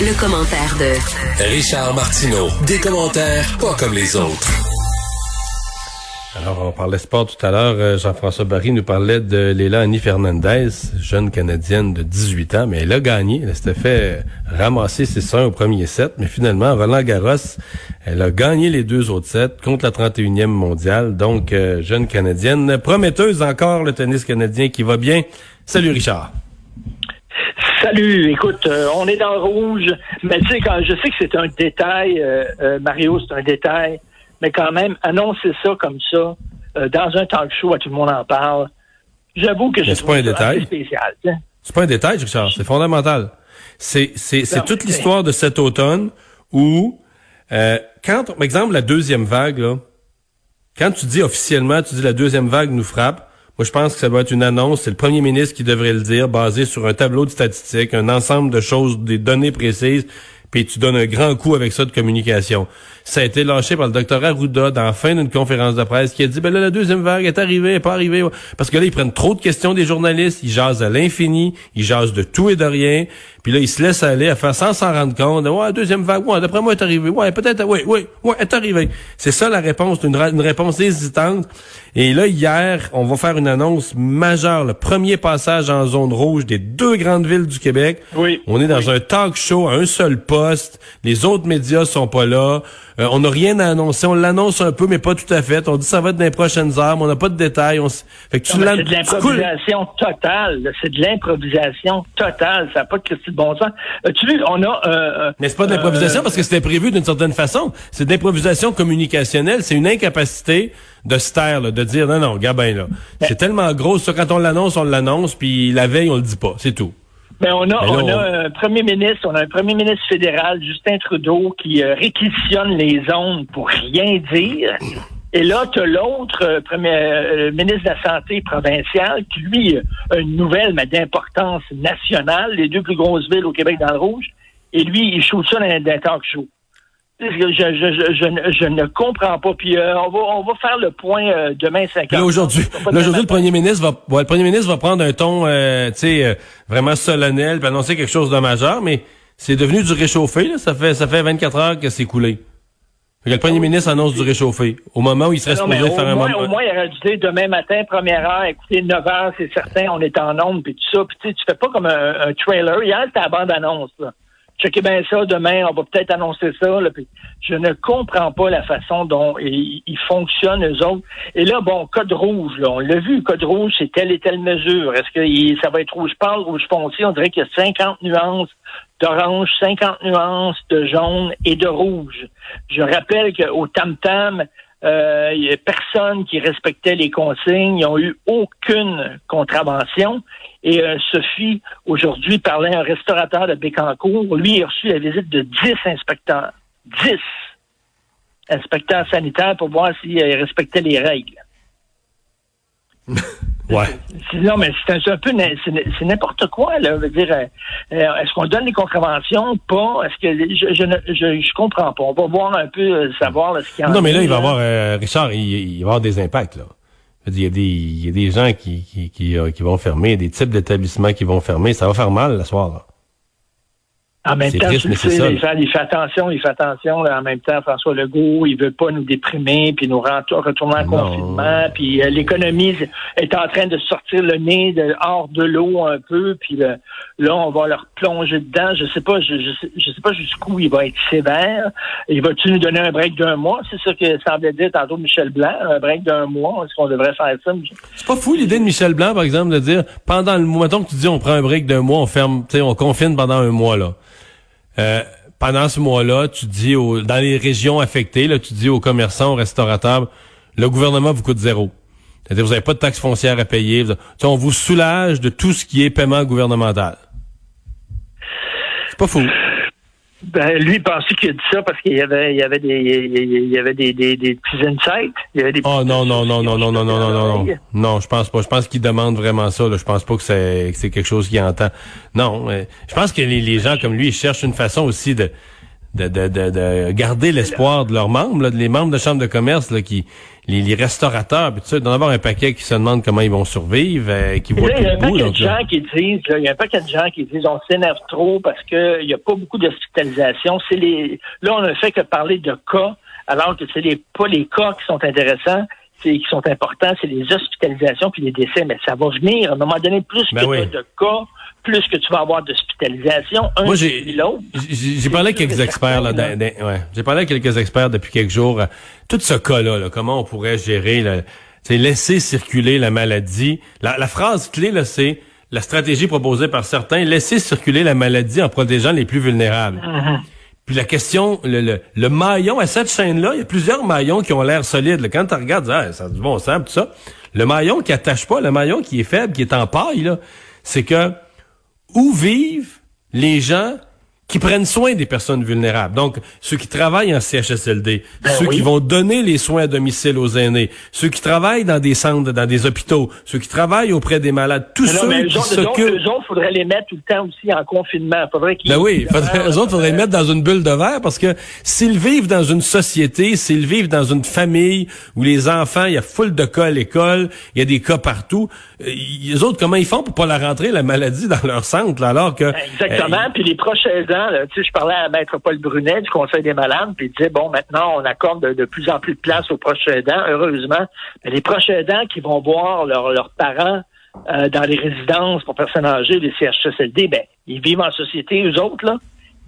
Le, commentaire de Richard Martineau. Des commentaires pas comme les autres. Alors, on parlait sport tout à l'heure. Euh, Jean-François Barry nous parlait de Léla Annie Fernandez, jeune Canadienne de 18 ans, mais elle a gagné. Elle s'était fait ramasser ses soins au premier set, mais finalement, Roland Garros, elle a gagné les deux autres sets contre la 31e mondiale. Donc, euh, jeune Canadienne, prometteuse encore le tennis canadien qui va bien. Salut Richard. Salut, écoute, euh, on est dans le rouge, mais tu sais, quand je sais que c'est un détail, euh, euh, Mario, c'est un détail, mais quand même, annoncer ça comme ça, dans un talk show, à tout le monde en parle, j'avoue que je c'est pas un trouve ça détail. assez spécial. C'est pas un détail, Richard, c'est fondamental. C'est c'est c'est toute l'histoire de cet automne où quand par exemple la deuxième vague là, quand tu dis officiellement, tu dis la deuxième vague nous frappe, moi je pense que ça doit être une annonce, c'est le premier ministre qui devrait le dire basé sur un tableau de statistiques, un ensemble de choses, des données précises, puis tu donnes un grand coup avec ça de communication. Ça a été lâché par le docteur Arruda dans la fin d'une conférence de presse qui a dit ben là la deuxième vague est arrivée, elle est pas arrivée parce que là ils prennent trop de questions des journalistes, ils jasent à l'infini, ils jasent de tout et de rien, puis là ils se laissent aller à faire sans s'en rendre compte. Ouais, deuxième vague, ouais, d'après moi est arrivée. Ouais, peut-être oui, oui, ouais, est arrivée. C'est ça la réponse, une réponse hésitante. Et là hier, on va faire une annonce majeure, le premier passage en zone rouge des deux grandes villes du Québec. Oui. On est dans un talk show à un seul poste. Les autres médias sont pas là. Euh, on n'a rien à annoncer. On l'annonce un peu, mais pas tout à fait. On dit ça va être dans les prochaines heures, mais on n'a pas de détails. On s- fait que tu Non, C'est de l'improvisation totale. C'est de l'improvisation totale. Ça n'a pas de question de bon sens. Euh, tu vois, on a... euh, Mais c'est pas de l'improvisation euh, parce que c'était prévu d'une certaine façon. C'est de l'improvisation communicationnelle. C'est une incapacité de se taire, là, de dire non, non, Gabin, là. C'est tellement gros, ça, quand on l'annonce, on l'annonce, puis la veille, on le dit pas. C'est tout. Mais on a, on a un premier ministre, on a un premier ministre fédéral, Justin Trudeau, qui euh, réquisitionne les zones pour rien dire. Et là, tu as l'autre euh, premier euh, ministre de la Santé provinciale qui, lui, a une nouvelle, mais d'importance nationale, les deux plus grosses villes au Québec dans le rouge. Et lui, il shoot ça dans un talk show. Je, je, je, je, ne- comprends pas. Puis euh, on, va, on va faire le point euh, demain 5 Puis là, aujourd'hui, là, aujourd'hui, le premier ministre va, ouais, le premier ministre va prendre un ton, euh, tu sais, euh, vraiment solennel, puis annoncer quelque chose de majeur, mais c'est devenu du réchauffé, là. Ça fait, ça fait 24 heures que c'est coulé. Fait que le premier ministre annonce du réchauffé. Au moment où il serait Non, supposé faire un moins, moment. au moins, il aurait dû dire demain matin, première heure, écoutez, 9 heures, c'est certain, on est en onde, puis tout ça. Puis tu sais, tu fais pas comme un, un trailer. Hier, c'était la bande-annonce, là. Bien ça, demain, on va peut-être annoncer ça. Je ne comprends pas la façon dont ils, fonctionnent, eux autres. Et là, bon, code rouge, là, on l'a vu, code rouge, c'est telle et telle mesure. Est-ce que ça va être rouge pâle, rouge foncé? On dirait qu'il y a 50 nuances d'orange, 50 nuances de jaune et de rouge. Je rappelle qu'au tam-tam, euh, a personne qui respectait les consignes. Ils n'ont eu aucune contravention. Et euh, Sophie, aujourd'hui, parlait à un restaurateur de Bécancourt. Lui, il a reçu la visite de 10 inspecteurs. 10 inspecteurs sanitaires pour voir s'il euh, respectait les règles. Ouais. Non, mais c'est un, peu c'est n'importe quoi, là. Je veux dire, euh, euh, est-ce qu'on donne les contraventions? Pas? Est-ce que je, je, ne, je, je comprends pas. On va voir un peu euh, savoir là, ce qu'il y en Non, mais là, il va y avoir, euh, Richard, il, il va y avoir des impacts, là. Je veux dire, Il y a des, il y a des gens qui, qui, qui, qui vont fermer, des types d'établissements qui vont fermer. Ça va faire mal, la soir, là. En même temps, triste, tu sais, ça, il fait attention, il fait attention. Là, en même temps, François Legault, il veut pas nous déprimer, puis nous retourner en Non. confinement. Puis euh, l'économie est en train de sortir le nez de, hors de l'eau un peu. Puis le- là, on va leur plonger dedans. Je sais pas, je, je, sais, je sais pas jusqu'où il va être sévère. Il va-tu nous donner un break d'un mois? C'est ça que semblait dire tantôt Michel Blanc, un break d'un mois. Est-ce qu'on devrait faire ça? C'est pas fou l'idée de Michel Blanc, par exemple, de dire pendant le mois, mettons que tu dis on prend un break d'un mois, on ferme, tu sais, on confine pendant un mois là. Euh, pendant ce mois-là, tu dis aux, dans les régions affectées, là, tu dis aux commerçants, aux restaurateurs, le gouvernement vous coûte zéro. C'est-à-dire vous n'avez pas de taxes foncières à payer. On vous soulage de tout ce qui est paiement gouvernemental. C'est pas fou. Ben, lui, il pensait qu'il a dit ça parce qu'il y avait, il y avait des, il y avait des, des, des petits insights. Il y avait des Oh non, non, non, non, non, non, non, non, non, non. Non, je pense pas. Je pense qu'il demande vraiment ça. Là. Je pense pas que c'est que c'est quelque chose qu'il entend. Non, euh, je pense que les, les gens comme lui, ils cherchent une façon aussi de de, de, de, de garder l'espoir de leurs membres, là, les membres de chambre de commerce, là, qui les, les restaurateurs, puis tout ça, d'en avoir un paquet qui se demandent comment ils vont survivre, euh, qui voient là, plus il y a un paquet de là. gens qui disent, il y a un paquet de gens qui disent on s'énerve trop parce que il n'y a pas beaucoup d'hospitalisation. C'est les là on ne fait que parler de cas, alors que c'est les pas les cas qui sont intéressants, qui sont importants, c'est les hospitalisations puis les décès. Mais ça va venir à un moment donné plus Ben que oui. de cas, plus que tu vas avoir d'hospitalisation. Un Moi, j'ai l'autre. j'ai parlé avec quelques experts là, ouais, j'ai parlé avec quelques experts depuis quelques jours. euh, Tout ce cas-là, là, comment on pourrait gérer, là, c'est laisser circuler la maladie. La, la phrase clé là, c'est la stratégie proposée par certains, laisser circuler la maladie en protégeant les plus vulnérables. Puis la question, le, le, le maillon à cette chaîne-là, il y a plusieurs maillons qui ont l'air solides. là. Quand tu regardes, ah, ça a du bon sens, tout ça. Le maillon qui attache pas, le maillon qui est faible, qui est en paille, c'est que où vivent les gens qui prennent soin des personnes vulnérables. Donc, ceux qui travaillent en CHSLD, Ben ceux oui. qui vont donner les soins à domicile aux aînés, ceux qui travaillent dans des centres, dans des hôpitaux, ceux qui travaillent auprès des malades, tous non, ceux mais qui s'occupent... eux autres, faudrait les mettre tout le temps aussi en confinement. Faudrait qu'ils. Ben oui, faudrait, eux autres, faudrait les mettre dans une bulle de verre parce que s'ils vivent dans une société, s'ils vivent dans une famille où les enfants, il y a foule de cas à l'école, il y a des cas partout, euh, les autres, comment ils font pour pas la rentrer, la maladie, dans leur centre, là, alors que... Exactement. euh, puis les prochains ans, là, tu sais, je parlais à Maître Paul Brunet du Conseil des malades, puis il disait, bon, maintenant, on accorde de, de plus en plus de place aux proches aidants, heureusement. Mais les proches aidants qui vont voir leurs leurs parents euh, dans les résidences pour personnes âgées, les CHSLD, ben, ils vivent en société, eux autres, là.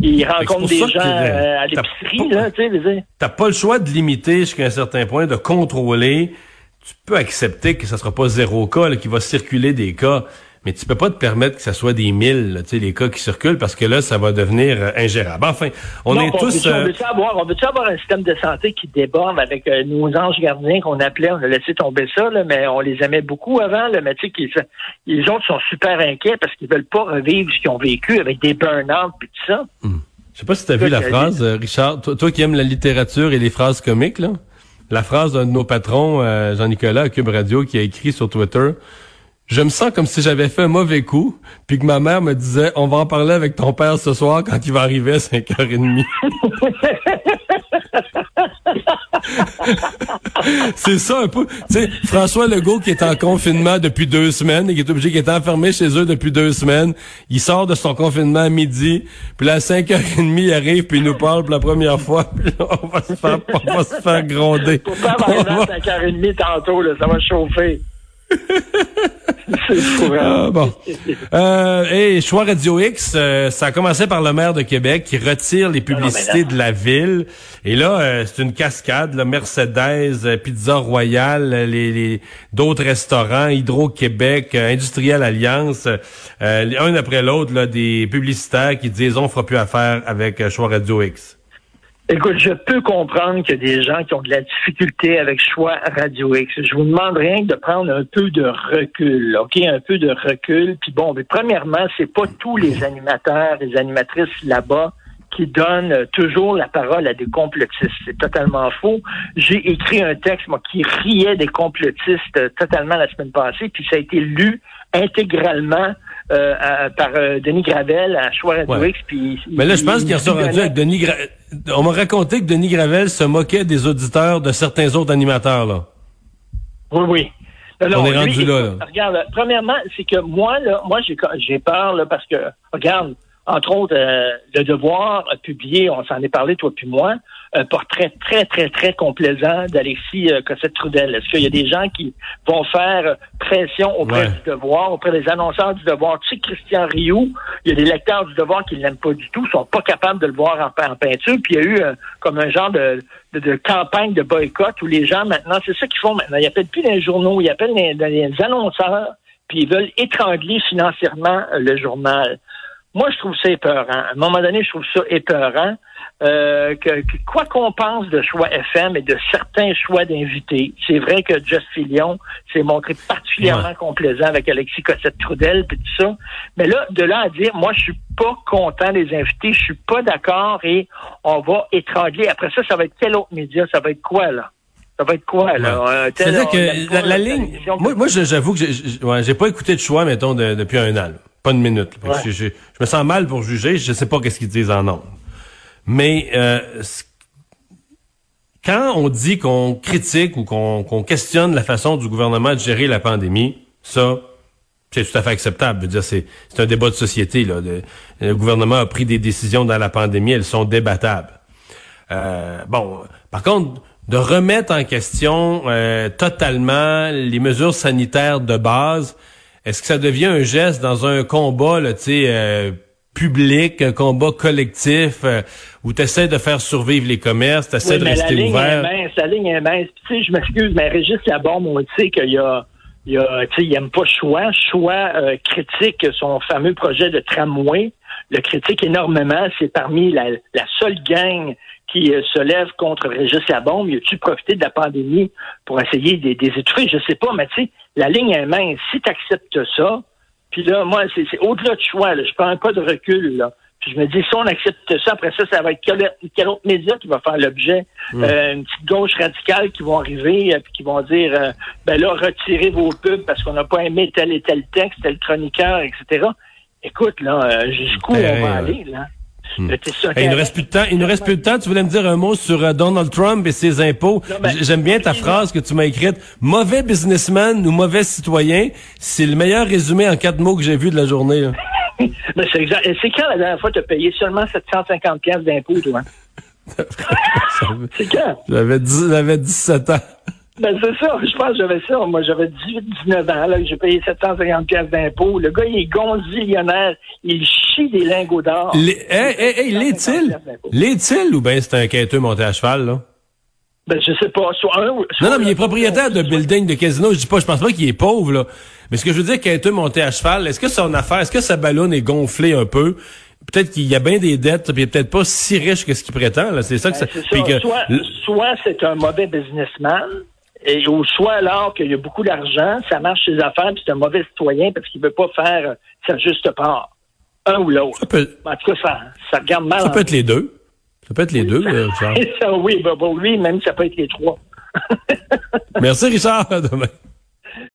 Ils rencontrent des gens euh, à l'épicerie, là, tu sais. T'as pas le choix de limiter jusqu'à un certain point, de contrôler. Tu peux accepter que ça sera pas zéro cas, qu'il va circuler des cas, mais tu peux pas te permettre que ça soit des mille, tu sais, les cas qui circulent, parce que là, ça va devenir euh, ingérable. Enfin, on Non, est on tous... veut, euh, on veut avoir, on veut avoir un système de santé qui déborde avec euh, nos anges gardiens qu'on appelait, on a laissé tomber ça, là, mais on les aimait beaucoup avant, là, mais tu sais, qu'ils- les autres sont super inquiets parce qu'ils veulent pas revivre ce qu'ils ont vécu avec des burn-out et tout ça. Je sais pas si tu as vu la phrase, euh, Richard, toi, toi qui aimes la littérature et les phrases comiques, là, la phrase d'un de nos patrons, euh, Jean-Nicolas, à Cube Radio, qui a écrit sur Twitter, « Je me sens comme si j'avais fait un mauvais coup, puis que ma mère me disait, on va en parler avec ton père ce soir quand il va arriver à 5h30. » C'est ça un peu. Tu sais, François Legault qui est en confinement depuis deux semaines et qui est obligé, qui est enfermé chez eux depuis deux semaines. Il sort de son confinement à midi, puis là, à 5h30, il arrive, puis il nous parle pour la première fois, puis là, on va se faire, on va se faire gronder. Va- 5h30 tantôt, là, ça va chauffer. Ah, bon. Euh, et choix Radio X, euh, ça a commencé par le maire de Québec qui retire les publicités non. de la ville. Et là, euh, c'est une cascade. Là, Mercedes, euh, Pizza Royale, euh, les, les- d'autres restaurants, Hydro-Québec, euh, Industriel Alliance, euh, un après l'autre, là, des publicitaires qui disent on fera plus affaire avec euh, choix Radio X. Écoute, je peux comprendre qu'il y a des gens qui ont de la difficulté avec choix Radio X. Je vous demande rien que de prendre un peu de recul, OK? Un peu de recul. Puis bon, mais premièrement, c'est pas tous les animateurs, les animatrices là-bas qui donnent euh, toujours la parole à des complotistes. C'est totalement faux. J'ai écrit un texte, moi, qui riait des complotistes euh, totalement la semaine passée, puis ça a été lu intégralement euh, à- par euh, Denis Gravel à Ouais. Puis, Mais là, je pense il- qu'il sera rendu avec Denis Gra... On m'a raconté que Denis Gravel se moquait des auditeurs de certains autres animateurs, là. Oui, oui. On est rendu lui, là. Regarde, premièrement, c'est que moi, là, moi, j'ai, j'ai peur, là, parce que, regarde, entre autres, euh, le devoir a publié, on s'en est parlé, toi puis moi, un portrait très, très, très complaisant d'Alexis euh, Cossette-Trudel. Est-ce qu'il y a des gens qui vont faire pression auprès Ouais. du devoir, auprès des annonceurs du devoir? Tu sais, Christian Rioux, il y a des lecteurs du devoir qui ne l'aiment pas du tout, sont pas capables de le voir en, pe- en peinture, puis il y a eu euh, comme un genre de, de, de campagne de boycott où les gens, maintenant, c'est ça qu'ils font maintenant. Ils appellent plus les journaux, ils appellent les, les annonceurs, puis ils veulent étrangler financièrement euh, le journal. Moi, je trouve ça épeurant. À un moment donné, je trouve ça épeurant. Euh, que, quoi qu'on pense de choix FM et de certains choix d'invités, c'est vrai que Just Fillion s'est montré particulièrement complaisant avec Alexis Cossette-Trudel et tout ça. Mais là, de là à dire, moi, je suis pas content des invités, je suis pas d'accord et on va étrangler. Après ça, ça va être quel autre média? Ça va être quoi, là? Ça va être quoi, là? C'est-à-dire que la, ligne... Moi, moi j'avoue que j'ai pas écouté de choix, mettons, depuis un an. Pas une minute. Je, je, me sens mal pour juger. Je sais pas qu'est-ce qu'ils disent en nom. Mais euh, quand on dit qu'on critique ou qu'on questionne la façon du gouvernement de gérer la pandémie, ça, c'est tout à fait acceptable. Je veux dire, c'est un débat de société. Là. Le, gouvernement a pris des décisions dans la pandémie, elles sont débattables. Euh, bon, par contre, de remettre en question euh, totalement les mesures sanitaires de base, est-ce que ça devient un geste dans un combat, tu sais, euh, public, un combat collectif euh, où tu essaies de faire survivre les commerces, tu essaies de rester la ligne ouvert? Est mince, la ligne est mince. Tu sais, je m'excuse, mais Régis Labombe, on sait qu'il y a il y a, il aime pas choix. Choix euh, critique son fameux projet de tramway. Le critique énormément. C'est parmi la, la, seule gang qui euh, se lève contre Régis Labombe. Y a-tu profité de la pandémie pour essayer des, des étouffer? Je sais pas, mais tu sais, la ligne est mince. Si tu acceptes ça, puis là, moi, c'est au-delà de choix. Là. Je prends pas de recul. Là. Puis je me dis, si on accepte ça, après ça, ça va être quel, autre média qui va faire l'objet? Hmm. Euh, une petite gauche radicale qui vont arriver et euh, qui vont dire, euh, ben là, retirez vos pubs parce qu'on n'a pas aimé tel et tel texte, tel chroniqueur, etc. Écoute, là, jusqu'où on va aller, là? Hmm. il nous reste plus de temps. Il nous reste plus de temps. Tu voulais me dire un mot sur euh, Donald Trump et ses impôts. J'aime bien ta phrase que tu m'as écrite. Mauvais businessman ou mauvais citoyen, c'est le meilleur résumé en quatre mots que j'ai vu de la journée. c'est exact. C'est quand la dernière fois tu as payé seulement 750 pièces d'impôts, toi? c'est quand? J'avais 17 ans. Ben, c'est ça. Je pense que j'avais ça. Moi, j'avais 18, 19 ans, là, j'ai payé 750 pièces d'impôts. Le gars, il est gonzillionnaire. Il chie des lingots d'or. Hé, hé, hé, l'est-il? L'est-il ou bien c'est un quêteux monté à cheval, là? Ben, je sais pas. Soit non, non, mais il est propriétaire de building de casino. Je dis pas, je pense pas qu'il est pauvre, là. Mais ce que je veux dire, quêteux monté à cheval, est-ce que son affaire, est-ce que sa ballonne est gonflée un peu? Peut-être qu'il y a bien des dettes, puis il est peut-être pas si riche que ce qu'il prétend, là. C'est ça que ben, ça. Soit, soit c'est un mauvais businessman, et au soit alors qu'il y a beaucoup d'argent, ça marche ses affaires, puis c'est un mauvais citoyen parce qu'il veut pas faire sa juste part. Un ou l'autre. En tout cas, ça, ça regarde mal. Ça peut être les deux. Ça peut être les deux, euh, ça, oui, ben, bon, lui, même ça peut être les trois. Merci, Richard. À demain.